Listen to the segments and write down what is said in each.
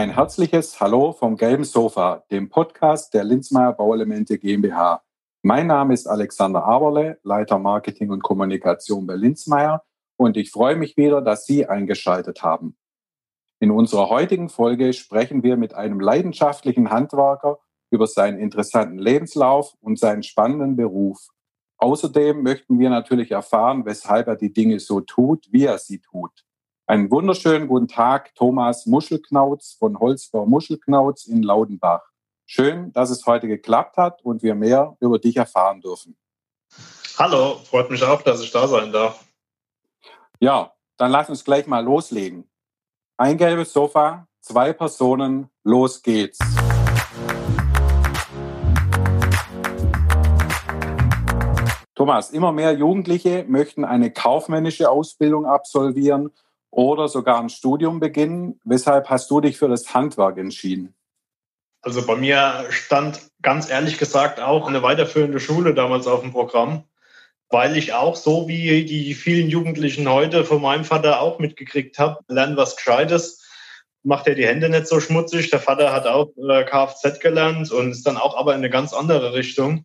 Ein herzliches Hallo vom gelben Sofa, dem Podcast der Linzmeier Bauelemente GmbH. Mein Name ist Alexander Aberle, Leiter Marketing und Kommunikation bei Linzmeier und ich freue mich wieder, dass Sie eingeschaltet haben. In unserer heutigen Folge sprechen wir mit einem leidenschaftlichen Handwerker über seinen interessanten Lebenslauf und seinen spannenden Beruf. Außerdem möchten wir natürlich erfahren, weshalb er die Dinge so tut, wie er sie tut. Einen wunderschönen guten Tag, Thomas Muschelknauz von Holzbau Muschelknauz in Laudenbach. Schön, dass es heute geklappt hat und wir mehr über dich erfahren dürfen. Hallo, freut mich auch, dass ich da sein darf. Ja, dann lass uns gleich mal loslegen. Ein gelbes Sofa, zwei Personen, los geht's. Thomas, immer mehr Jugendliche möchten eine kaufmännische Ausbildung absolvieren oder sogar ein Studium beginnen. Weshalb hast du dich für das Handwerk entschieden? Also bei mir stand ganz ehrlich gesagt auch eine weiterführende Schule damals auf dem Programm, weil ich auch so wie die vielen Jugendlichen heute von meinem Vater auch mitgekriegt habe, lernen was Gescheites, macht er die Hände nicht so schmutzig. Der Vater hat auch äh, Kfz gelernt und ist dann auch aber in eine ganz andere Richtung.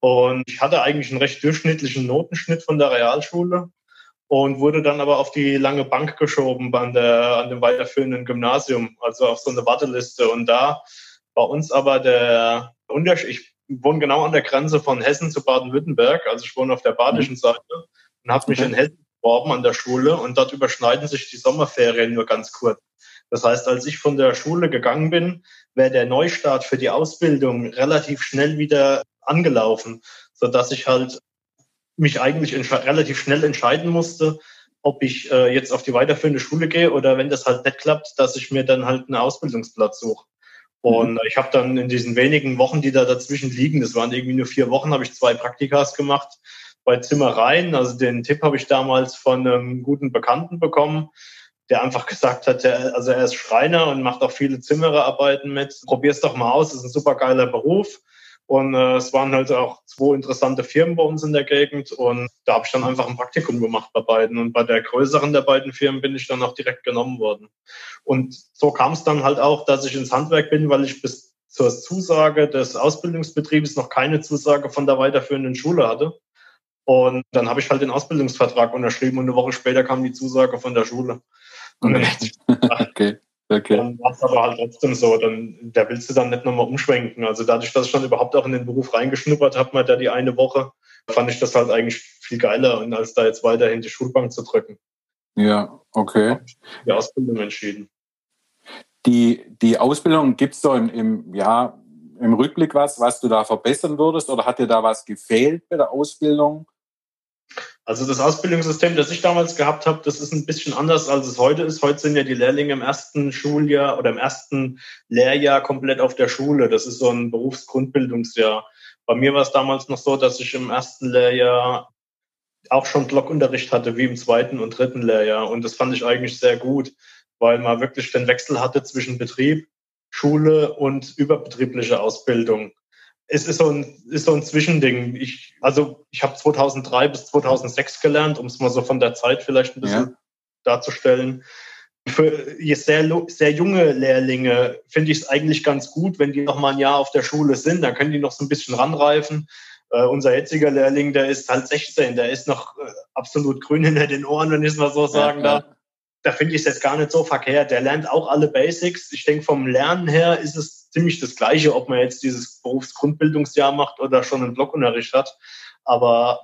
Und ich hatte eigentlich einen recht durchschnittlichen Notenschnitt von der Realschule und wurde dann aber auf die lange Bank geschoben an, der, an dem weiterführenden Gymnasium, also auf so eine Warteliste. Und da bei uns aber der Unterschied, ich wohne genau an der Grenze von Hessen zu Baden-Württemberg, also ich wohne auf der badischen mhm. Seite und habe mich in Hessen beworben an der Schule und dort überschneiden sich die Sommerferien nur ganz kurz. Das heißt, als ich von der Schule gegangen bin, wäre der Neustart für die Ausbildung relativ schnell wieder angelaufen, so dass ich halt mich eigentlich relativ schnell entscheiden musste, ob ich äh, jetzt auf die weiterführende Schule gehe oder wenn das halt nicht klappt, dass ich mir dann halt einen Ausbildungsplatz suche. Und mhm. ich habe dann in diesen wenigen Wochen, die da dazwischen liegen, das waren irgendwie nur vier Wochen, habe ich zwei Praktikas gemacht bei Zimmereien. Also den Tipp habe ich damals von einem guten Bekannten bekommen, der einfach gesagt hat, der, also er ist Schreiner und macht auch viele Zimmererarbeiten mit. Probier's doch mal aus, ist ein super geiler Beruf. Und äh, es waren halt auch zwei interessante Firmen bei uns in der Gegend. Und da habe ich dann einfach ein Praktikum gemacht bei beiden. Und bei der größeren der beiden Firmen bin ich dann auch direkt genommen worden. Und so kam es dann halt auch, dass ich ins Handwerk bin, weil ich bis zur Zusage des Ausbildungsbetriebes noch keine Zusage von der weiterführenden Schule hatte. Und dann habe ich halt den Ausbildungsvertrag unterschrieben und eine Woche später kam die Zusage von der Schule. Okay. Okay. Dann war es aber halt trotzdem so, dann, da willst du dann nicht nochmal umschwenken. Also dadurch, dass ich dann überhaupt auch in den Beruf reingeschnuppert habe, mal da die eine Woche, fand ich das halt eigentlich viel geiler, als da jetzt weiterhin die Schulbank zu drücken. Ja, okay. Die Ausbildung entschieden. Die, die Ausbildung, gibt es so im, im, ja, im Rückblick was, was du da verbessern würdest oder hat dir da was gefehlt bei der Ausbildung? Also das Ausbildungssystem, das ich damals gehabt habe, das ist ein bisschen anders, als es heute ist. Heute sind ja die Lehrlinge im ersten Schuljahr oder im ersten Lehrjahr komplett auf der Schule. Das ist so ein Berufsgrundbildungsjahr. Bei mir war es damals noch so, dass ich im ersten Lehrjahr auch schon Blockunterricht hatte, wie im zweiten und dritten Lehrjahr. Und das fand ich eigentlich sehr gut, weil man wirklich den Wechsel hatte zwischen Betrieb, Schule und überbetriebliche Ausbildung es ist so ein, ist so ein Zwischending. Ich, also ich habe 2003 bis 2006 gelernt, um es mal so von der Zeit vielleicht ein bisschen ja. darzustellen. Für sehr, sehr junge Lehrlinge finde ich es eigentlich ganz gut, wenn die noch mal ein Jahr auf der Schule sind. Dann können die noch so ein bisschen ranreifen. Uh, unser jetziger Lehrling, der ist halt 16, der ist noch uh, absolut grün hinter den Ohren, wenn ich es mal so sagen ja, darf. Da finde ich es jetzt gar nicht so verkehrt. Der lernt auch alle Basics. Ich denke, vom Lernen her ist es ziemlich das Gleiche, ob man jetzt dieses Berufsgrundbildungsjahr macht oder schon einen Blockunterricht hat. Aber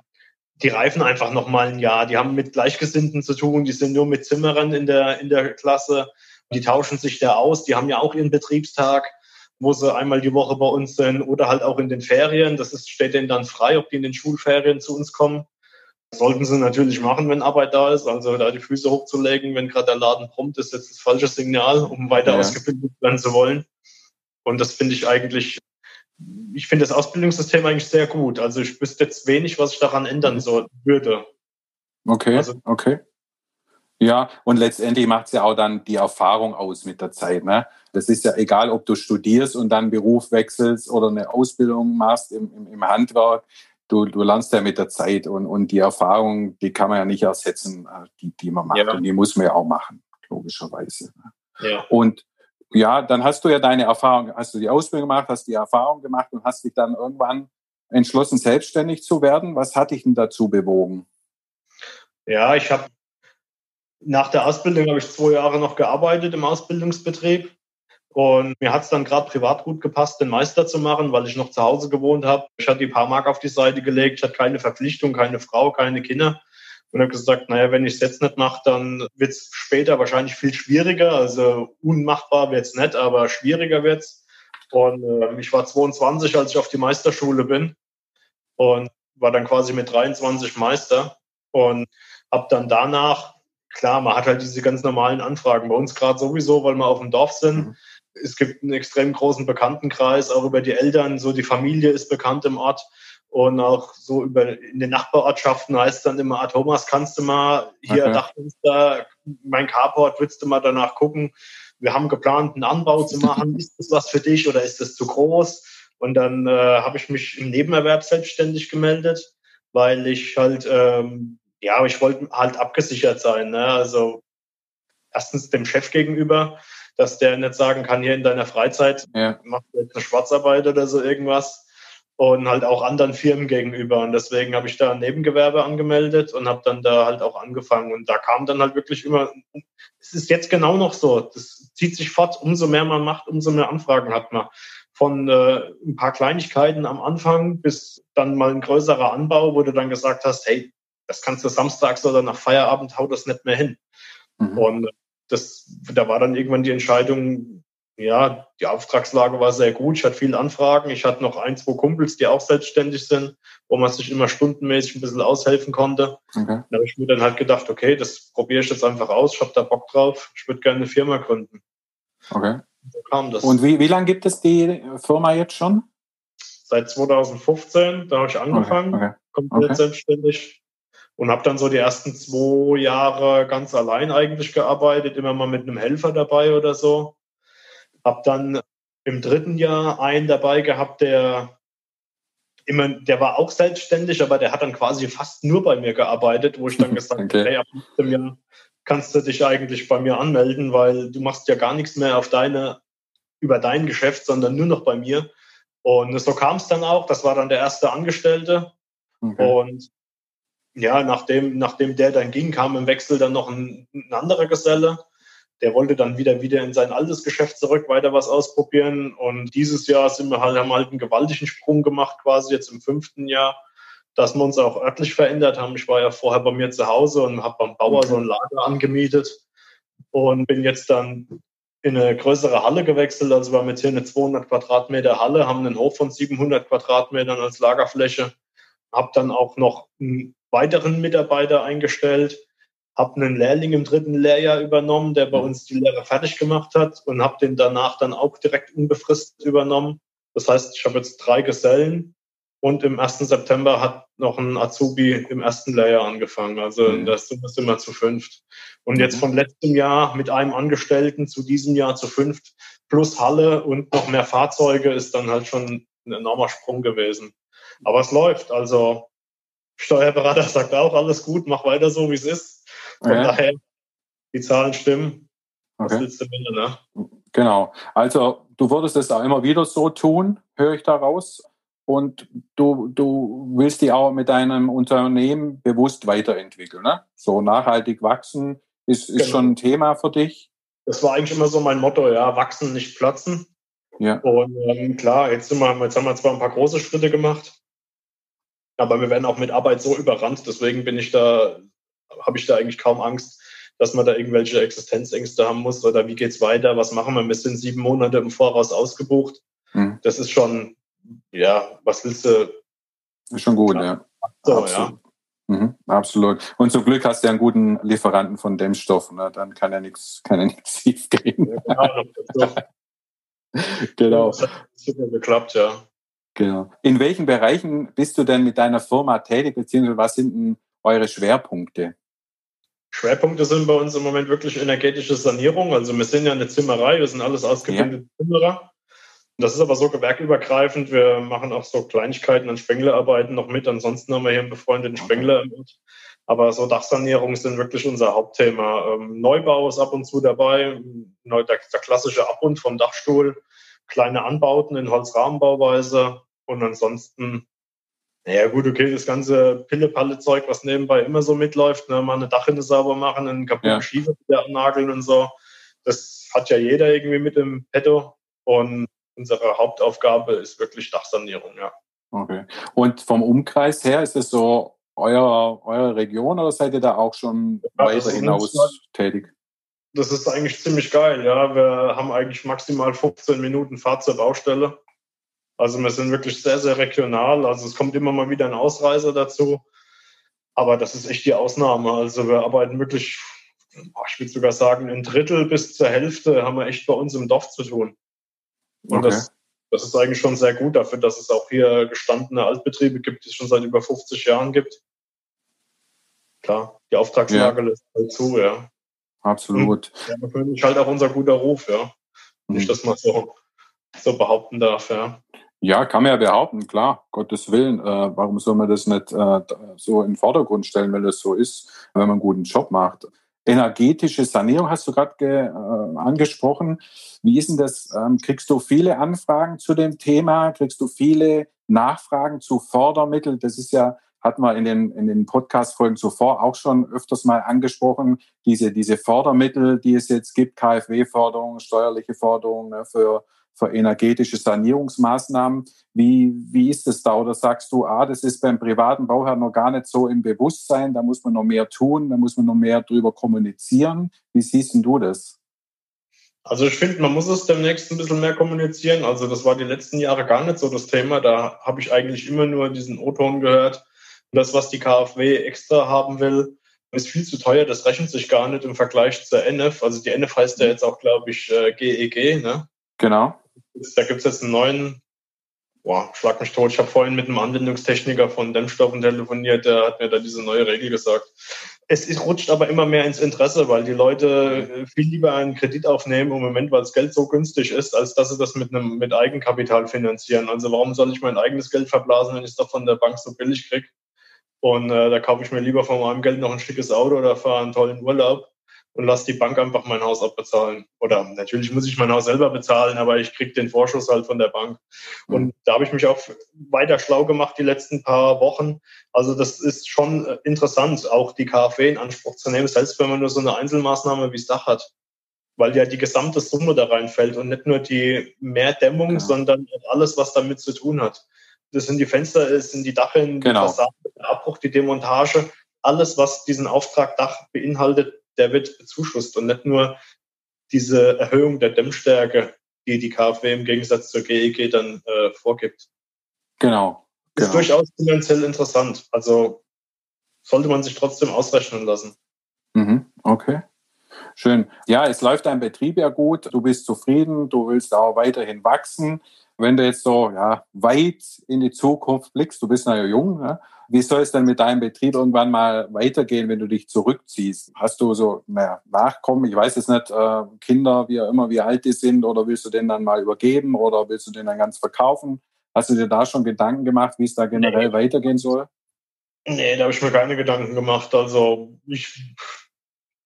die reifen einfach noch mal ein Jahr. Die haben mit Gleichgesinnten zu tun. Die sind nur mit Zimmerern in der, in der Klasse. Die tauschen sich da aus. Die haben ja auch ihren Betriebstag, wo sie einmal die Woche bei uns sind oder halt auch in den Ferien. Das ist, steht denen dann frei, ob die in den Schulferien zu uns kommen. Das sollten sie natürlich machen, wenn Arbeit da ist. Also da die Füße hochzulegen, wenn gerade der Laden prompt, ist jetzt das falsche Signal, um weiter ja. ausgebildet werden zu wollen. Und das finde ich eigentlich, ich finde das Ausbildungssystem eigentlich sehr gut. Also ich wüsste jetzt wenig, was ich daran ändern so würde. Okay, also, okay. Ja, und letztendlich macht es ja auch dann die Erfahrung aus mit der Zeit. Ne? Das ist ja egal, ob du studierst und dann Beruf wechselst oder eine Ausbildung machst im, im, im Handwerk. Du, du lernst ja mit der Zeit und, und die Erfahrung, die kann man ja nicht ersetzen, äh, die, die man macht. Ja. Und die muss man ja auch machen, logischerweise. Ne? Ja. Und ja, dann hast du ja deine Erfahrung, hast du die Ausbildung gemacht, hast die Erfahrung gemacht und hast dich dann irgendwann entschlossen, selbstständig zu werden. Was hat dich denn dazu bewogen? Ja, ich habe nach der Ausbildung habe ich zwei Jahre noch gearbeitet im Ausbildungsbetrieb. Und mir hat es dann gerade privat gut gepasst, den Meister zu machen, weil ich noch zu Hause gewohnt habe. Ich hatte die paar Mark auf die Seite gelegt, ich hatte keine Verpflichtung, keine Frau, keine Kinder. Und habe gesagt, naja, wenn ich es jetzt nicht mache, dann wird es später wahrscheinlich viel schwieriger. Also unmachbar wird es nicht, aber schwieriger wird es. Und äh, ich war 22, als ich auf die Meisterschule bin und war dann quasi mit 23 Meister und habe dann danach, klar, man hat halt diese ganz normalen Anfragen bei uns gerade sowieso, weil wir auf dem Dorf sind. Mhm. Es gibt einen extrem großen Bekanntenkreis, auch über die Eltern, so die Familie ist bekannt im Ort. Und auch so über in den Nachbarortschaften heißt dann immer, ah, Thomas, kannst du mal hier okay. Dachfenster, mein Carport, willst du mal danach gucken? Wir haben geplant, einen Anbau zu machen. ist das was für dich oder ist das zu groß? Und dann äh, habe ich mich im Nebenerwerb selbstständig gemeldet, weil ich halt, ähm, ja, ich wollte halt abgesichert sein. Ne? Also erstens dem Chef gegenüber, dass der nicht sagen kann, hier in deiner Freizeit ja. machst du jetzt eine Schwarzarbeit oder so irgendwas und halt auch anderen Firmen gegenüber. Und deswegen habe ich da ein Nebengewerbe angemeldet und habe dann da halt auch angefangen. Und da kam dann halt wirklich immer, es ist jetzt genau noch so, das zieht sich fort, umso mehr man macht, umso mehr Anfragen hat man. Von äh, ein paar Kleinigkeiten am Anfang bis dann mal ein größerer Anbau, wo du dann gesagt hast, hey, das kannst du samstags oder nach Feierabend, hau das nicht mehr hin. Mhm. Und das, da war dann irgendwann die Entscheidung, ja, die Auftragslage war sehr gut. Ich hatte viele Anfragen. Ich hatte noch ein, zwei Kumpels, die auch selbstständig sind, wo man sich immer stundenmäßig ein bisschen aushelfen konnte. Okay. Da habe ich mir dann halt gedacht, okay, das probiere ich jetzt einfach aus. Ich habe da Bock drauf. Ich würde gerne eine Firma gründen. Okay. So kam das. Und wie, wie lange gibt es die Firma jetzt schon? Seit 2015, da habe ich angefangen, okay. Okay. komplett selbstständig und habe dann so die ersten zwei Jahre ganz allein eigentlich gearbeitet, immer mal mit einem Helfer dabei oder so. Hab dann im dritten Jahr einen dabei gehabt, der immer, der war auch selbstständig, aber der hat dann quasi fast nur bei mir gearbeitet, wo ich dann gesagt habe, okay. hey, ab nächstem Jahr kannst du dich eigentlich bei mir anmelden, weil du machst ja gar nichts mehr auf deine, über dein Geschäft, sondern nur noch bei mir. Und so kam es dann auch. Das war dann der erste Angestellte. Okay. Und ja, nachdem, nachdem der dann ging, kam im Wechsel dann noch ein, ein anderer Geselle der wollte dann wieder, wieder in sein altes Geschäft zurück, weiter was ausprobieren. Und dieses Jahr sind wir halt, haben halt einen gewaltigen Sprung gemacht, quasi jetzt im fünften Jahr, dass wir uns auch örtlich verändert haben. Ich war ja vorher bei mir zu Hause und habe beim Bauer so ein Lager angemietet und bin jetzt dann in eine größere Halle gewechselt. Also wir haben jetzt hier eine 200 Quadratmeter Halle, haben einen Hof von 700 Quadratmetern als Lagerfläche, habe dann auch noch einen weiteren Mitarbeiter eingestellt, habe einen Lehrling im dritten Lehrjahr übernommen, der bei mhm. uns die Lehre fertig gemacht hat und habe den danach dann auch direkt unbefristet übernommen. Das heißt, ich habe jetzt drei Gesellen und im 1. September hat noch ein Azubi im ersten Lehrjahr angefangen. Also mhm. das sind wir zu fünft. Und jetzt mhm. von letztem Jahr mit einem Angestellten zu diesem Jahr zu fünft plus Halle und noch mehr Fahrzeuge ist dann halt schon ein enormer Sprung gewesen. Aber es läuft. Also Steuerberater sagt auch, alles gut, mach weiter so, wie es ist. Von ja. daher, die Zahlen stimmen. Was okay. willst du mehr, ne? Genau. Also du würdest es auch immer wieder so tun, höre ich daraus. Und du, du willst dich auch mit deinem Unternehmen bewusst weiterentwickeln. Ne? So nachhaltig wachsen ist, ist genau. schon ein Thema für dich. Das war eigentlich immer so mein Motto, ja, wachsen, nicht platzen. Ja. Und ähm, klar, jetzt, sind wir, jetzt haben wir zwar ein paar große Schritte gemacht, aber wir werden auch mit Arbeit so überrannt. Deswegen bin ich da habe ich da eigentlich kaum Angst, dass man da irgendwelche Existenzängste haben muss oder wie geht's weiter, was machen wir? Wir sind sieben Monate im Voraus ausgebucht. Hm. Das ist schon, ja, was willst du? Ist schon gut, ja. So, absolut. ja. Mhm, absolut. Und zum Glück hast du ja einen guten Lieferanten von Dämmstoff, ne? dann kann ja nichts, kann ja nichts schief gehen. Ja, genau. genau. Das hat super geklappt, ja. Genau. In welchen Bereichen bist du denn mit deiner Firma tätig, beziehungsweise was sind denn eure Schwerpunkte? Schwerpunkte sind bei uns im Moment wirklich energetische Sanierung. Also wir sind ja eine Zimmerei, wir sind alles ausgebildete ja. Zimmerer. Das ist aber so gewerkübergreifend. Wir machen auch so Kleinigkeiten an Spenglerarbeiten noch mit. Ansonsten haben wir hier einen befreundeten Spengler im Ort. Aber so Dachsanierungen sind wirklich unser Hauptthema. Ähm, Neubau ist ab und zu dabei, der, der klassische Abbund vom Dachstuhl, kleine Anbauten in Holzrahmenbauweise und ansonsten, naja gut, okay, das ganze Pille-Palle-Zeug, was nebenbei immer so mitläuft, ne, mal eine Dachrinne sauber machen, einen kaputten ja. Schiefer wieder nageln und so, das hat ja jeder irgendwie mit dem Petto und unsere Hauptaufgabe ist wirklich Dachsanierung, ja. Okay. Und vom Umkreis her ist es so euer, eure Region oder seid ihr da auch schon ja, weiter hinaus tätig? Das ist eigentlich ziemlich geil, ja. Wir haben eigentlich maximal 15 Minuten Fahrt zur Baustelle. Also wir sind wirklich sehr, sehr regional. Also es kommt immer mal wieder ein Ausreißer dazu. Aber das ist echt die Ausnahme. Also wir arbeiten wirklich, ich würde sogar sagen, ein Drittel bis zur Hälfte haben wir echt bei uns im Dorf zu tun. Und okay. das das ist eigentlich schon sehr gut dafür, dass es auch hier gestandene Altbetriebe gibt, die es schon seit über 50 Jahren gibt. Klar, die Auftragslage ja. lässt halt zu, ja. Absolut. Ja, natürlich halt auch unser guter Ruf, ja. Wenn ich mhm. das mal so, so behaupten darf, ja. Ja, kann man ja behaupten, klar, Gottes Willen. Äh, warum soll man das nicht äh, so in den Vordergrund stellen, wenn das so ist, wenn man einen guten Job macht? Energetische Sanierung hast du gerade äh, angesprochen. Wie ist denn das? Ähm, kriegst du viele Anfragen zu dem Thema? Kriegst du viele Nachfragen zu Fördermitteln? Das ist ja, hat man in den, in den Podcast-Folgen zuvor auch schon öfters mal angesprochen. Diese, diese Fördermittel, die es jetzt gibt, KfW-Förderung, steuerliche Förderung ne, für für energetische Sanierungsmaßnahmen. Wie, wie ist es da? Oder sagst du, ah, das ist beim privaten Bauherrn noch gar nicht so im Bewusstsein, da muss man noch mehr tun, da muss man noch mehr drüber kommunizieren. Wie siehst du das? Also ich finde, man muss es demnächst ein bisschen mehr kommunizieren. Also das war die letzten Jahre gar nicht so das Thema. Da habe ich eigentlich immer nur diesen O-Ton gehört. Und das, was die KfW extra haben will, ist viel zu teuer. Das rechnet sich gar nicht im Vergleich zur NF. Also die NF heißt ja jetzt auch, glaube ich, GEG. Äh, e ne? Genau. Da gibt es jetzt einen neuen, boah, schlag mich tot. Ich habe vorhin mit einem Anwendungstechniker von Dämmstoffen telefoniert, der hat mir da diese neue Regel gesagt. Es ist, rutscht aber immer mehr ins Interesse, weil die Leute viel lieber einen Kredit aufnehmen im Moment, weil das Geld so günstig ist, als dass sie das mit einem mit Eigenkapital finanzieren. Also warum soll ich mein eigenes Geld verblasen, wenn ich es doch von der Bank so billig kriege? Und äh, da kaufe ich mir lieber von meinem Geld noch ein schickes Auto oder fahre einen tollen Urlaub und lasse die Bank einfach mein Haus abbezahlen. Oder natürlich muss ich mein Haus selber bezahlen, aber ich kriege den Vorschuss halt von der Bank. Mhm. Und da habe ich mich auch weiter schlau gemacht die letzten paar Wochen. Also das ist schon äh, interessant, auch die KfW in Anspruch zu nehmen, selbst wenn man nur so eine Einzelmaßnahme wie das Dach hat. Weil ja die gesamte Summe da reinfällt und nicht nur die Mehrdämmung, ja. sondern alles, was damit zu tun hat. Das sind die Fenster, das sind die Dachinnen, genau. die Fassade, der Abbruch, die Demontage. Alles, was diesen Auftrag Dach beinhaltet, der wird bezuschusst und nicht nur diese Erhöhung der Dämmstärke, die die KfW im Gegensatz zur GEG dann äh, vorgibt. Genau. Ist genau. durchaus finanziell interessant. Also sollte man sich trotzdem ausrechnen lassen. Mhm, okay. Schön. Ja, es läuft dein Betrieb ja gut. Du bist zufrieden. Du willst auch weiterhin wachsen. Wenn du jetzt so ja, weit in die Zukunft blickst, du bist ja jung, ja, wie soll es denn mit deinem Betrieb irgendwann mal weitergehen, wenn du dich zurückziehst? Hast du so mehr Nachkommen? Ich weiß es nicht, äh, Kinder, wie auch immer, wie alt die sind, oder willst du den dann mal übergeben oder willst du den dann ganz verkaufen? Hast du dir da schon Gedanken gemacht, wie es da generell nee. weitergehen soll? Nee, da habe ich mir keine Gedanken gemacht. Also ich,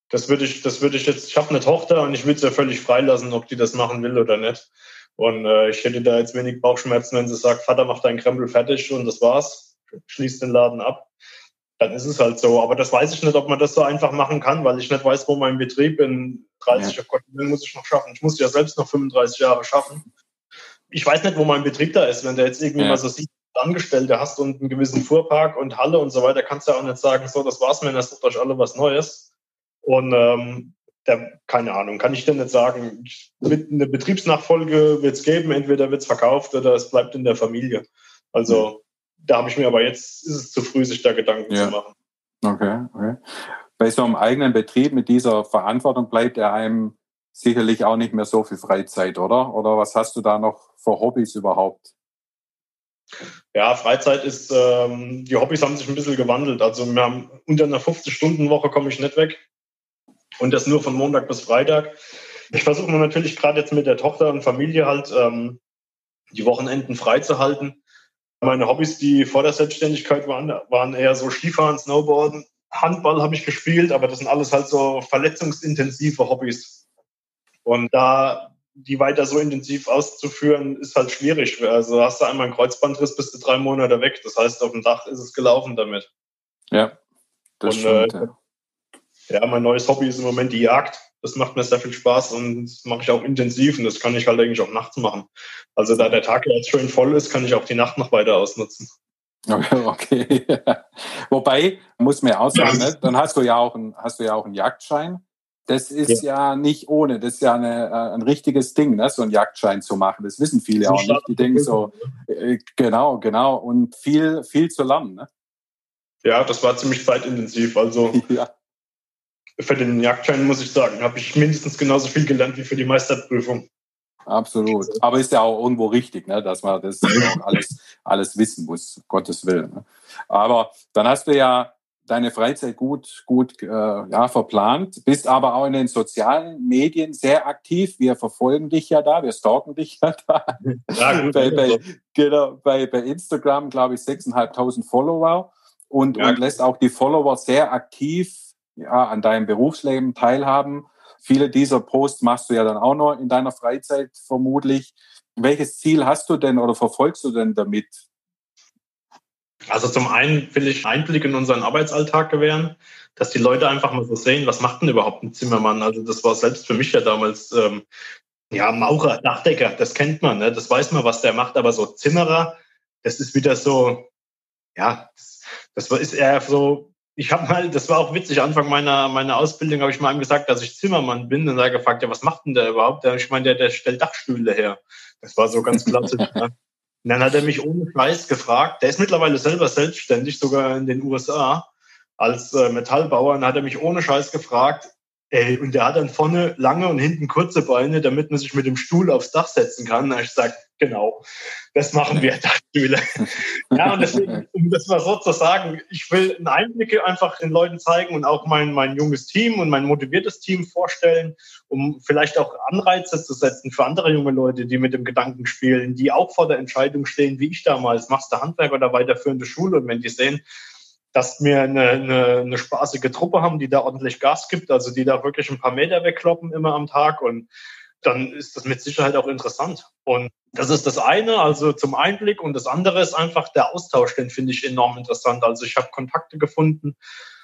das würde ich, das würde ich jetzt, ich habe eine Tochter und ich würde sie ja völlig freilassen, ob die das machen will oder nicht. Und äh, ich hätte da jetzt wenig Bauchschmerzen, wenn sie sagt, Vater, mach deinen Krempel fertig und das war's schließt den Laden ab. Dann ist es halt so. Aber das weiß ich nicht, ob man das so einfach machen kann, weil ich nicht weiß, wo mein Betrieb in 30 ja. Gott, muss ich noch schaffen. Ich muss ja selbst noch 35 Jahre schaffen. Ich weiß nicht, wo mein Betrieb da ist. Wenn der jetzt irgendwie ja. mal so sieht, Angestellte hast und einen gewissen Fuhrpark und Halle und so weiter, kannst du ja auch nicht sagen, so, das war's mir, das sucht euch alle was Neues. Und ähm, der, keine Ahnung, kann ich dir nicht sagen. Eine Betriebsnachfolge wird es geben, entweder wird es verkauft oder es bleibt in der Familie. Also da habe ich mir aber jetzt, ist es zu früh, sich da Gedanken ja. zu machen. Okay, okay. Bei so einem eigenen Betrieb mit dieser Verantwortung bleibt er einem sicherlich auch nicht mehr so viel Freizeit, oder? Oder was hast du da noch für Hobbys überhaupt? Ja, Freizeit ist, ähm, die Hobbys haben sich ein bisschen gewandelt. Also wir haben unter einer 50-Stunden-Woche komme ich nicht weg. Und das nur von Montag bis Freitag. Ich versuche mir natürlich gerade jetzt mit der Tochter und Familie halt ähm, die Wochenenden freizuhalten. Meine Hobbys, die vor der Selbstständigkeit waren, waren eher so Skifahren, Snowboarden, Handball habe ich gespielt, aber das sind alles halt so verletzungsintensive Hobbys. Und da die weiter so intensiv auszuführen, ist halt schwierig. Also hast du einmal einen Kreuzbandriss, bist du drei Monate weg. Das heißt, auf dem Dach ist es gelaufen damit. Ja, das und, stimmt. Äh, ja. Ja, mein neues Hobby ist im Moment die Jagd. Das macht mir sehr viel Spaß und das mache ich auch intensiv und das kann ich halt eigentlich auch nachts machen. Also da der Tag jetzt schön voll ist, kann ich auch die Nacht noch weiter ausnutzen. Okay. Wobei, muss man ja auch sagen, ne? dann hast du ja auch, ein, hast du ja auch einen Jagdschein. Das ist ja. ja, nicht ohne, das ist ja eine, äh, ein richtiges Ding, ne? so einen Jagdschein zu machen. Das wissen viele auch nicht. Die denken so, äh, genau, genau, und viel, viel zu lernen. Ne? Ja, das war ziemlich zeitintensiv. Also ja. Für den Jagdschein muss ich sagen, habe ich mindestens genauso viel gelernt wie für die Meisterprüfung. Absolut. Aber ist ja auch irgendwo richtig, ne, dass man das alles, alles wissen muss, Gottes Willen. Ne? Aber dann hast du ja deine Freizeit gut, gut äh, ja, verplant, bist aber auch in den sozialen Medien sehr aktiv. Wir verfolgen dich ja da, wir stalken dich ja da. Ja, gut, bei, bei, genau, bei, bei Instagram, glaube ich, 6.500 Follower und, ja. und lässt auch die Follower sehr aktiv ja, an deinem Berufsleben teilhaben. Viele dieser Posts machst du ja dann auch noch in deiner Freizeit vermutlich. Welches Ziel hast du denn oder verfolgst du denn damit? Also zum einen will ich Einblick in unseren Arbeitsalltag gewähren, dass die Leute einfach mal so sehen, was macht denn überhaupt ein Zimmermann? Also das war selbst für mich ja damals, ähm, ja, Maurer, Dachdecker, das kennt man, ne? das weiß man, was der macht, aber so Zimmerer, das ist wieder so, ja, das, das ist eher so ich habe mal, das war auch witzig, Anfang meiner, meiner Ausbildung habe ich mal ihm gesagt, dass ich Zimmermann bin. Und er gefragt, ja, was macht denn der überhaupt? Ich meine, der, der stellt Dachstühle her. Das war so ganz klassisch. ne? Und dann hat er mich ohne Scheiß gefragt, der ist mittlerweile selber selbstständig, sogar in den USA, als äh, Metallbauer. Und dann hat er mich ohne Scheiß gefragt, ey, und der hat dann vorne lange und hinten kurze Beine, damit man sich mit dem Stuhl aufs Dach setzen kann. Und ich sage, genau, das machen wir Dachstühle. ja, und deswegen, um das mal so zu sagen, ich will einen Einblick einfach den Leuten zeigen und auch mein, mein junges Team und mein motiviertes Team vorstellen, um vielleicht auch Anreize zu setzen für andere junge Leute, die mit dem Gedanken spielen, die auch vor der Entscheidung stehen, wie ich damals, machst du Handwerk oder weiterführende Schule? Und wenn die sehen, dass wir eine, eine, eine spaßige Truppe haben, die da ordentlich Gas gibt, also die da wirklich ein paar Meter wegkloppen immer am Tag und dann ist das mit Sicherheit auch interessant. Und das ist das eine, also zum Einblick. Und das andere ist einfach der Austausch, den finde ich enorm interessant. Also ich habe Kontakte gefunden,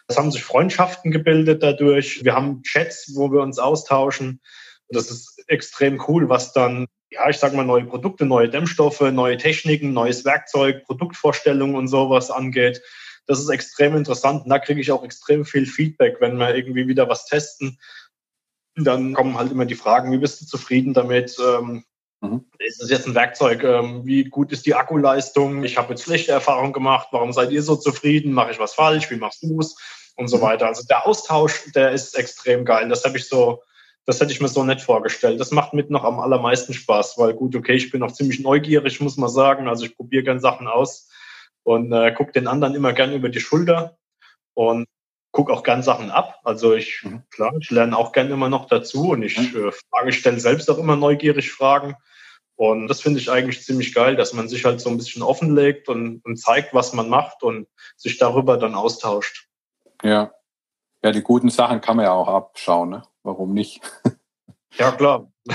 es haben sich Freundschaften gebildet dadurch. Wir haben Chats, wo wir uns austauschen. Das ist extrem cool, was dann, ja, ich sage mal, neue Produkte, neue Dämmstoffe, neue Techniken, neues Werkzeug, Produktvorstellungen und sowas angeht. Das ist extrem interessant und da kriege ich auch extrem viel Feedback, wenn wir irgendwie wieder was testen dann kommen halt immer die Fragen, wie bist du zufrieden damit? Ähm, mhm. Ist das jetzt ein Werkzeug? Ähm, wie gut ist die Akkuleistung? Ich habe jetzt schlechte Erfahrungen gemacht. Warum seid ihr so zufrieden? Mache ich was falsch? Wie machst du es? Und so mhm. weiter. Also der Austausch, der ist extrem geil. Das habe ich so, das hätte ich mir so nett vorgestellt. Das macht mit noch am allermeisten Spaß, weil gut, okay, ich bin auch ziemlich neugierig, muss man sagen. Also ich probiere gern Sachen aus und äh, gucke den anderen immer gern über die Schulter. Und gucke auch gern Sachen ab. Also ich, mhm. klar, ich lerne auch gern immer noch dazu und ich mhm. äh, frage, stelle selbst auch immer neugierig Fragen. Und das finde ich eigentlich ziemlich geil, dass man sich halt so ein bisschen offenlegt und, und zeigt, was man macht und sich darüber dann austauscht. Ja. Ja, die guten Sachen kann man ja auch abschauen, ne? Warum nicht? ja, klar.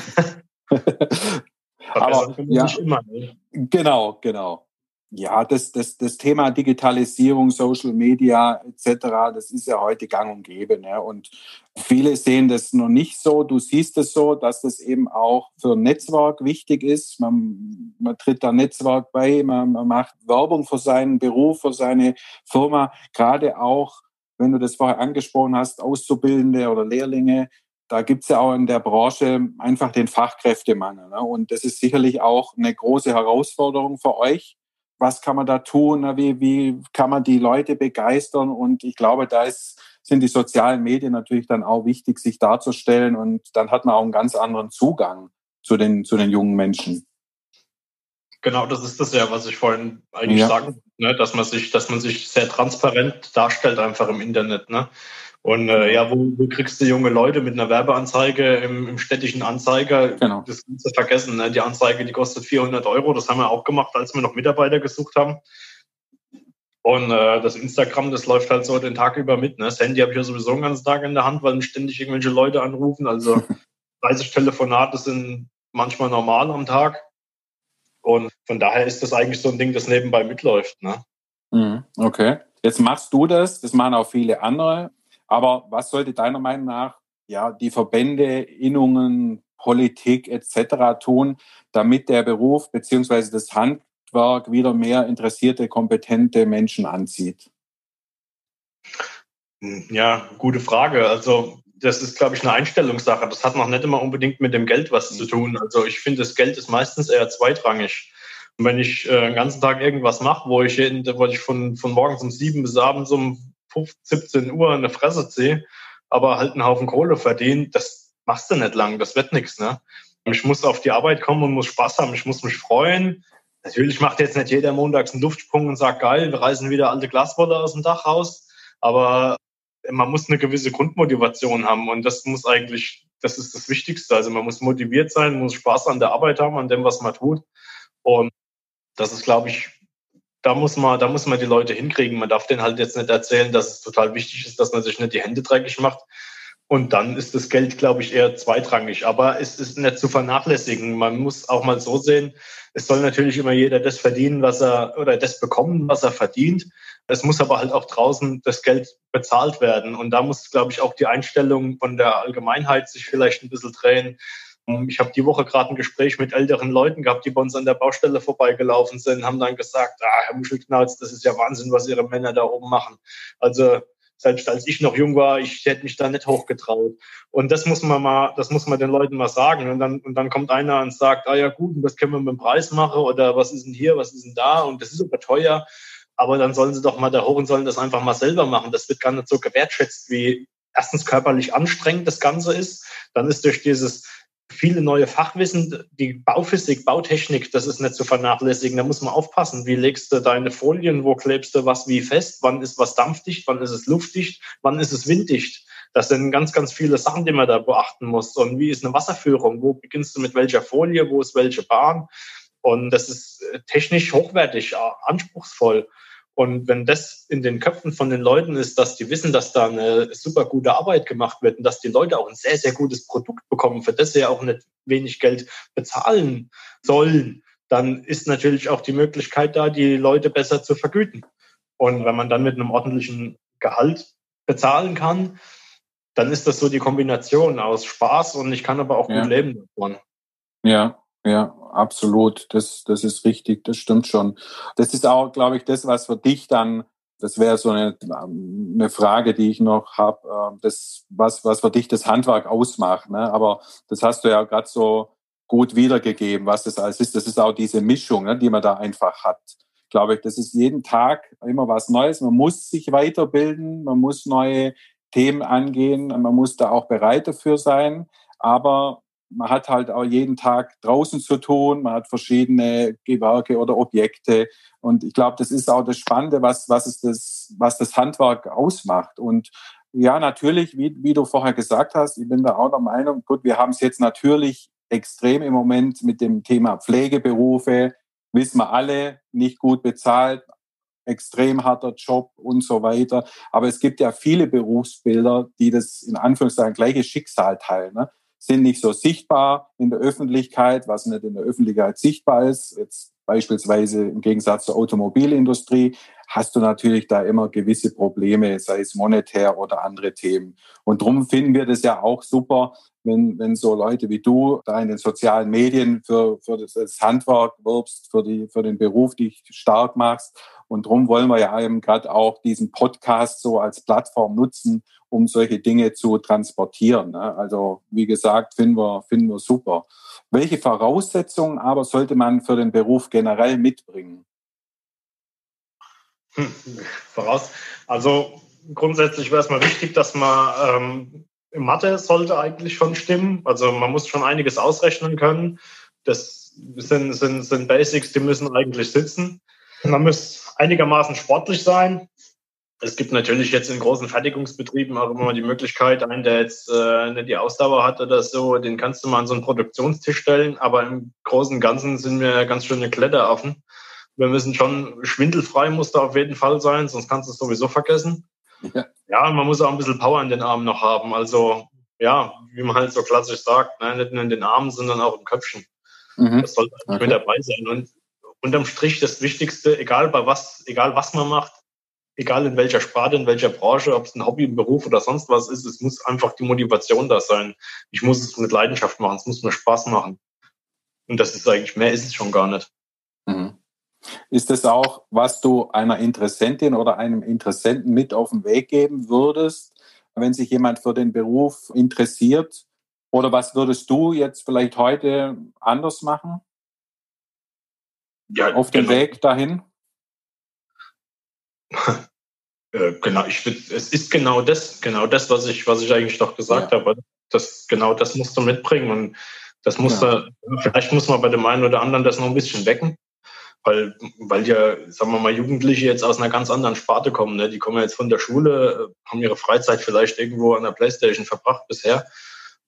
Aber ja, immer, ne? genau, genau ja, das, das, das Thema Digitalisierung, Social Media etc., das ist ja heute gang und gäbe. Ne? Und viele sehen das noch nicht so. Du siehst es so, dass das eben auch für ein Netzwerk wichtig ist. Man, man tritt da Netzwerk bei, man, man macht Werbung für seinen Beruf, für seine Firma. Gerade auch, wenn du das vorher angesprochen hast, Auszubildende oder Lehrlinge, da gibt es ja auch in der Branche einfach den Fachkräftemangel. Ne? Und das ist sicherlich auch eine große Herausforderung für euch was kann man da tun, wie, wie kann man die Leute begeistern. Und ich glaube, da ist, sind die sozialen Medien natürlich dann auch wichtig, sich darzustellen. Und dann hat man auch einen ganz anderen Zugang zu den, zu den jungen Menschen. Genau, das ist das ja, was ich vorhin eigentlich ja. sagen, ne? dass man sich, dass man sich sehr transparent darstellt einfach im Internet. Ne? Und äh, ja, wo, wo kriegst du junge Leute mit einer Werbeanzeige im, im städtischen Anzeiger? Genau. Das kannst du vergessen. Ne? Die Anzeige, die kostet 400 Euro. Das haben wir auch gemacht, als wir noch Mitarbeiter gesucht haben. Und äh, das Instagram, das läuft halt so den Tag über mit. Ne? Das Handy habe ich ja sowieso den ganzen Tag in der Hand, weil mich ständig irgendwelche Leute anrufen. Also 30 Telefonate sind manchmal normal am Tag. Und von daher ist das eigentlich so ein Ding, das nebenbei mitläuft. Ne? Mhm, okay. Jetzt machst du das, das machen auch viele andere. Aber was sollte deiner Meinung nach ja, die Verbände, Innungen, Politik etc. tun, damit der Beruf beziehungsweise das Handwerk wieder mehr interessierte, kompetente Menschen anzieht? Ja, gute Frage. Also das ist, glaube ich, eine Einstellungssache. Das hat noch nicht immer unbedingt mit dem Geld was zu tun. Also ich finde, das Geld ist meistens eher zweitrangig. Und wenn ich äh, den ganzen Tag irgendwas mache, wo ich, wo ich von, von morgens um sieben bis abends um 15, 17 Uhr eine Fresse ziehe, aber halt einen Haufen Kohle verdiene, das machst du nicht lang, das wird nichts. Ne? Ich muss auf die Arbeit kommen und muss Spaß haben, ich muss mich freuen. Natürlich macht jetzt nicht jeder montags einen Luftsprung und sagt, geil, wir reißen wieder alte Glaswolle aus dem Dach raus. Aber man muss eine gewisse Grundmotivation haben und das muss eigentlich, das ist das Wichtigste. Also man muss motiviert sein, muss Spaß an der Arbeit haben, an dem, was man tut. Und das ist, glaube ich, da muss man, da muss man die Leute hinkriegen. Man darf denen halt jetzt nicht erzählen, dass es total wichtig ist, dass man sich nicht die Hände dreckig macht. Und dann ist das Geld, glaube ich, eher zweitrangig. Aber es ist nicht zu vernachlässigen. Man muss auch mal so sehen, es soll natürlich immer jeder das verdienen, was er oder das bekommen, was er verdient. Es muss aber halt auch draußen das Geld bezahlt werden. Und da muss, glaube ich, auch die Einstellung von der Allgemeinheit sich vielleicht ein bisschen drehen. Ich habe die Woche gerade ein Gespräch mit älteren Leuten gehabt, die bei uns an der Baustelle vorbeigelaufen sind, haben dann gesagt, ah, Herr Muschelknauz, das ist ja Wahnsinn, was Ihre Männer da oben machen. Also selbst als ich noch jung war, ich hätte mich da nicht hochgetraut. Und das muss man mal, das muss man den Leuten mal sagen. Und dann, und dann kommt einer und sagt, ah ja gut, und was können wir mit dem Preis machen? Oder was ist denn hier, was ist denn da? Und das ist aber teuer aber dann sollen sie doch mal da hoch und sollen das einfach mal selber machen. Das wird gar nicht so gewertschätzt, wie erstens körperlich anstrengend das Ganze ist. Dann ist durch dieses viele neue Fachwissen, die Bauphysik, Bautechnik, das ist nicht zu vernachlässigen. Da muss man aufpassen. Wie legst du deine Folien? Wo klebst du was wie fest? Wann ist was dampfdicht? Wann ist es luftdicht? Wann ist es winddicht? Das sind ganz, ganz viele Sachen, die man da beachten muss. Und wie ist eine Wasserführung? Wo beginnst du mit welcher Folie? Wo ist welche Bahn? Und das ist technisch hochwertig, anspruchsvoll. Und wenn das in den Köpfen von den Leuten ist, dass die wissen, dass da eine super gute Arbeit gemacht wird und dass die Leute auch ein sehr, sehr gutes Produkt bekommen, für das sie ja auch nicht wenig Geld bezahlen sollen, dann ist natürlich auch die Möglichkeit da, die Leute besser zu vergüten. Und wenn man dann mit einem ordentlichen Gehalt bezahlen kann, dann ist das so die Kombination aus Spaß und ich kann aber auch ja. gut leben davon. Ja, ja, absolut. Das, das ist richtig, das stimmt schon. Das ist auch, glaube ich, das, was für dich dann, das wäre so eine, eine Frage, die ich noch habe, ähm, das, was, was für dich das Handwerk ausmacht. Ne? Aber das hast du ja gerade so gut wiedergegeben, was das alles ist. Das ist auch diese Mischung, ne, die man da einfach hat. Glaube ich, das ist jeden Tag immer was Neues. Man muss sich weiterbilden, man muss neue Themen angehen, man muss da auch bereit dafür sein. Aber man hat halt auch jeden Tag draußen zu tun, man hat verschiedene Gewerke oder Objekte. Und ich glaube, das ist auch das Spannende, was, was, ist das, was das Handwerk ausmacht. Und ja, natürlich, wie, wie du vorher gesagt hast, ich bin da auch der Meinung, gut, wir haben es jetzt natürlich extrem im Moment mit dem Thema Pflegeberufe, wissen wir alle, nicht gut bezahlt, extrem harter Job und so weiter. Aber es gibt ja viele Berufsbilder, die das in Anführungszeichen gleiche Schicksal teilen. Ne? Sind nicht so sichtbar in der Öffentlichkeit, was nicht in der Öffentlichkeit sichtbar ist. Jetzt beispielsweise im Gegensatz zur Automobilindustrie hast du natürlich da immer gewisse Probleme, sei es monetär oder andere Themen. Und darum finden wir das ja auch super, wenn, wenn so Leute wie du da in den sozialen Medien für, für das Handwerk wirbst, für, die, für den Beruf dich stark machst. Und darum wollen wir ja eben gerade auch diesen Podcast so als Plattform nutzen, um solche Dinge zu transportieren. Ne? Also wie gesagt, finden wir, finden wir super. Welche Voraussetzungen aber sollte man für den Beruf generell mitbringen? Voraus. Also grundsätzlich wäre es mal wichtig, dass man ähm, Mathe sollte eigentlich schon stimmen. Also man muss schon einiges ausrechnen können. Das sind, sind, sind Basics, die müssen eigentlich sitzen. Man muss einigermaßen sportlich sein. Es gibt natürlich jetzt in großen Fertigungsbetrieben auch immer die Möglichkeit, einen, der jetzt äh, nicht die Ausdauer hat oder so, den kannst du mal an so einen Produktionstisch stellen. Aber im Großen und Ganzen sind wir ganz schöne Kletteraffen. Wir müssen schon schwindelfrei muss da auf jeden Fall sein, sonst kannst du es sowieso vergessen. Ja. ja, man muss auch ein bisschen Power in den Armen noch haben. Also ja, wie man halt so klassisch sagt, ne? nicht nur in den Armen, sondern auch im Köpfchen. Mhm. Das sollte okay. mit dabei sein. Und unterm Strich das Wichtigste, egal bei was, egal was man macht, egal in welcher Sparte, in welcher Branche, ob es ein Hobby, ein Beruf oder sonst was ist, es muss einfach die Motivation da sein. Ich muss es mit Leidenschaft machen, es muss mir Spaß machen. Und das ist eigentlich, mehr ist es schon gar nicht. Mhm. Ist das auch, was du einer Interessentin oder einem Interessenten mit auf den Weg geben würdest, wenn sich jemand für den Beruf interessiert? Oder was würdest du jetzt vielleicht heute anders machen? Ja, auf dem genau. Weg dahin? Äh, genau, ich, es ist genau das, genau das, was ich, was ich eigentlich doch gesagt ja. habe. Das, genau das musst du mitbringen und das muss ja. vielleicht muss man bei dem einen oder anderen das noch ein bisschen wecken, weil, weil ja, sagen wir mal, Jugendliche jetzt aus einer ganz anderen Sparte kommen. Ne? Die kommen jetzt von der Schule, haben ihre Freizeit vielleicht irgendwo an der Playstation verbracht bisher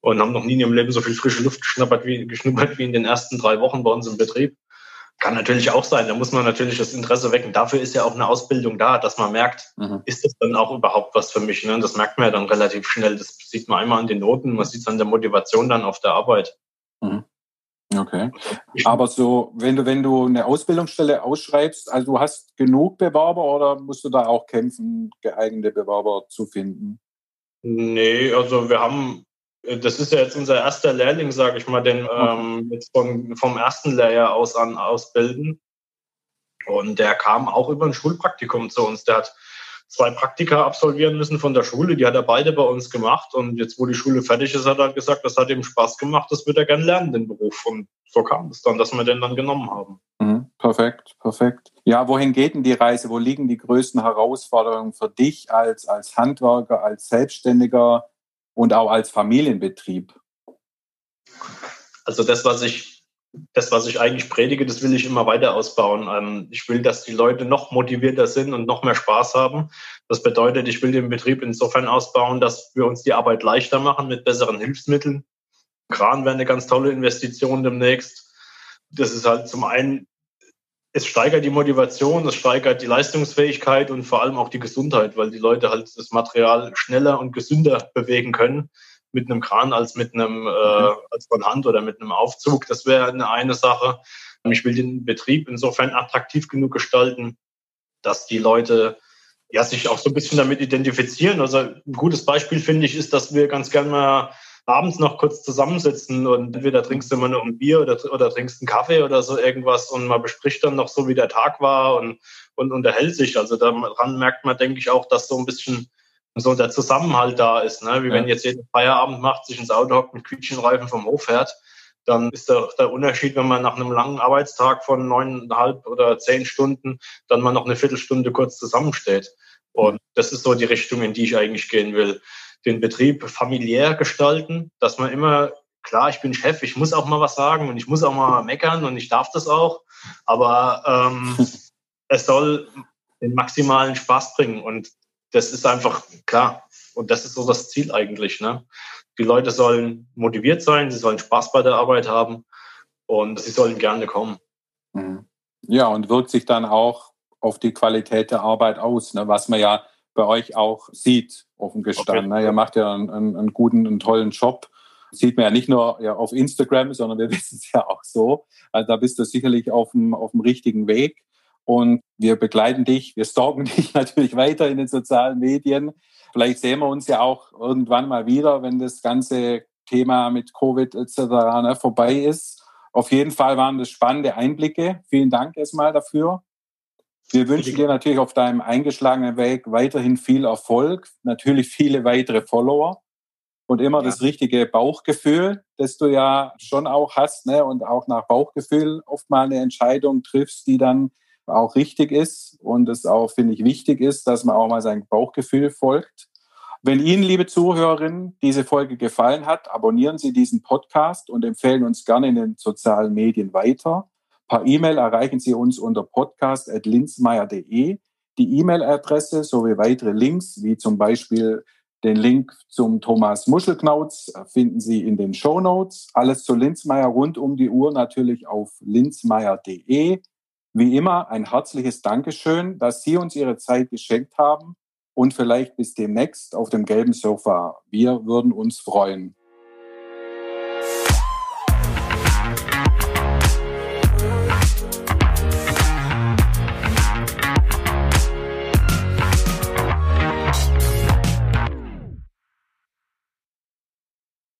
und haben noch nie in ihrem Leben so viel frische Luft geschnuppert wie, geschnuppert wie in den ersten drei Wochen bei uns im Betrieb. Kann natürlich auch sein. Da muss man natürlich das Interesse wecken. Dafür ist ja auch eine Ausbildung da, dass man merkt, mhm. ist das dann auch überhaupt was für mich? Ne? Das merkt man ja dann relativ schnell. Das sieht man einmal an den Noten, man sieht es an der Motivation dann auf der Arbeit. Okay. Aber so, wenn du, wenn du eine Ausbildungsstelle ausschreibst, also du hast genug Bewerber oder musst du da auch kämpfen, geeignete Bewerber zu finden? Nee, also wir haben das ist ja jetzt unser erster Lehrling, sage ich mal, den ähm, jetzt vom, vom ersten Lehrjahr aus an ausbilden. Und der kam auch über ein Schulpraktikum zu uns. Der hat zwei Praktika absolvieren müssen von der Schule. Die hat er beide bei uns gemacht. Und jetzt, wo die Schule fertig ist, hat er gesagt, das hat ihm Spaß gemacht, das wird er gerne lernen, den Beruf. Und so kam es dann, dass wir den dann genommen haben. Mhm, perfekt, perfekt. Ja, wohin geht denn die Reise? Wo liegen die größten Herausforderungen für dich als, als Handwerker, als Selbstständiger? und auch als Familienbetrieb? Also das, was ich, das, was ich eigentlich predige, das will ich immer weiter ausbauen. Ähm, ich will, dass die Leute noch motivierter sind und noch mehr Spaß haben. Das bedeutet, ich will den Betrieb insofern ausbauen, dass wir uns die Arbeit leichter machen mit besseren Hilfsmitteln. Kran wäre eine ganz tolle Investition demnächst. Das ist halt zum einen es steigert die Motivation, es steigert die Leistungsfähigkeit und vor allem auch die Gesundheit, weil die Leute halt das Material schneller und gesünder bewegen können mit einem Kran als mit einem äh, als von Hand oder mit einem Aufzug. Das wäre eine, eine Sache. Ich will den Betrieb insofern attraktiv genug gestalten, dass die Leute ja sich auch so ein bisschen damit identifizieren. Also ein gutes Beispiel finde ich ist, dass wir ganz gerne mal abends noch kurz zusammensitzen und entweder trinkst du immer nur ein Bier oder, oder trinkst einen Kaffee oder so irgendwas und man bespricht dann noch so, wie der Tag war und, und unterhält sich. Also daran merkt man, denke ich, auch, dass so ein bisschen so der Zusammenhalt da ist. Ne? Wie ja. wenn jetzt jeder Feierabend macht, sich ins Auto hockt mit Quietschenreifen vom Hof fährt, dann ist der, der Unterschied, wenn man nach einem langen Arbeitstag von neuneinhalb oder zehn Stunden dann mal noch eine Viertelstunde kurz zusammensteht. Und das ist so die Richtung, in die ich eigentlich gehen will den Betrieb familiär gestalten, dass man immer, klar, ich bin Chef, ich muss auch mal was sagen und ich muss auch mal meckern und ich darf das auch, aber ähm, es soll den maximalen Spaß bringen und das ist einfach klar. Und das ist so das Ziel eigentlich. Ne? Die Leute sollen motiviert sein, sie sollen Spaß bei der Arbeit haben und sie sollen gerne kommen. Mhm. Ja, und wirkt sich dann auch auf die Qualität der Arbeit aus, ne? was man ja bei euch auch sieht, offen gestanden. Okay. Ne? Ihr macht ja einen, einen, guten, einen tollen Job. Sieht man ja nicht nur ja, auf Instagram, sondern wir wissen es ja auch so. Also da bist du sicherlich auf dem, auf dem richtigen Weg. Und wir begleiten dich, wir stalken dich natürlich weiter in den sozialen Medien. Vielleicht sehen wir uns ja auch irgendwann mal wieder, wenn das ganze Thema mit Covid etc. Ne, vorbei ist. Auf jeden Fall waren das spannende Einblicke. Vielen Dank erstmal dafür. Wir wünschen dir natürlich auf deinem eingeschlagenen Weg weiterhin viel Erfolg, natürlich viele weitere Follower und immer ja. das richtige Bauchgefühl, das du ja schon auch hast, ne? und auch nach Bauchgefühl oft mal eine Entscheidung triffst, die dann auch richtig ist und es auch, finde ich, wichtig ist, dass man auch mal sein Bauchgefühl folgt. Wenn Ihnen, liebe Zuhörerinnen, diese Folge gefallen hat, abonnieren Sie diesen Podcast und empfehlen uns gerne in den sozialen Medien weiter. Per E-Mail erreichen Sie uns unter podcast.linzmeier.de. Die E-Mail-Adresse sowie weitere Links, wie zum Beispiel den Link zum Thomas Muschelknauz, finden Sie in den Show Notes. Alles zu Linzmeier rund um die Uhr natürlich auf linzmeier.de. Wie immer ein herzliches Dankeschön, dass Sie uns Ihre Zeit geschenkt haben und vielleicht bis demnächst auf dem gelben Sofa. Wir würden uns freuen.